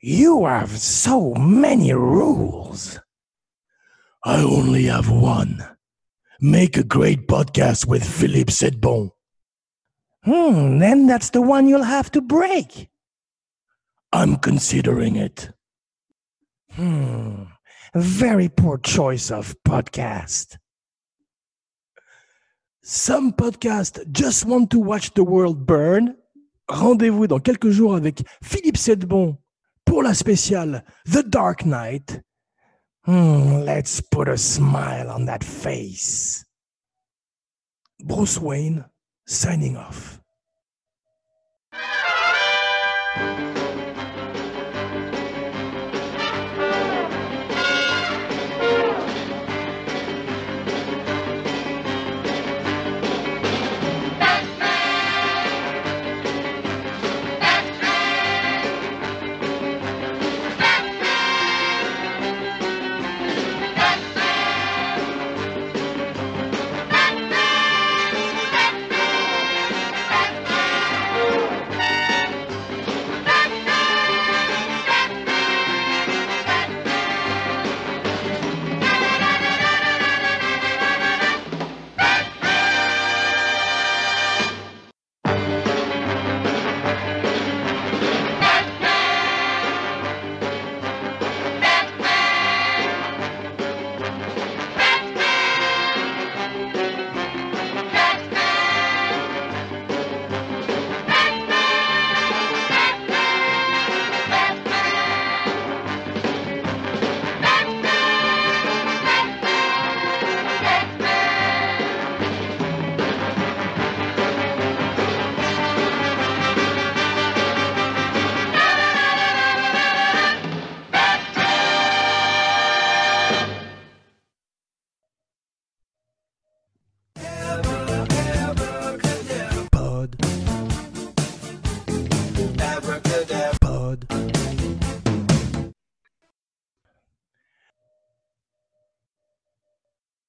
You have so many rules. I only have one. Make a great podcast with Philippe Sedbon. Hmm, then that's the one you'll have to break. I'm considering it. Hmm, very poor choice of podcast. Some podcasts just want to watch the world burn Rendez-vous dans quelques jours avec Philippe Sedbon pour la spéciale The Dark Knight. Hmm, let's put a smile on that face. Bruce Wayne signing off.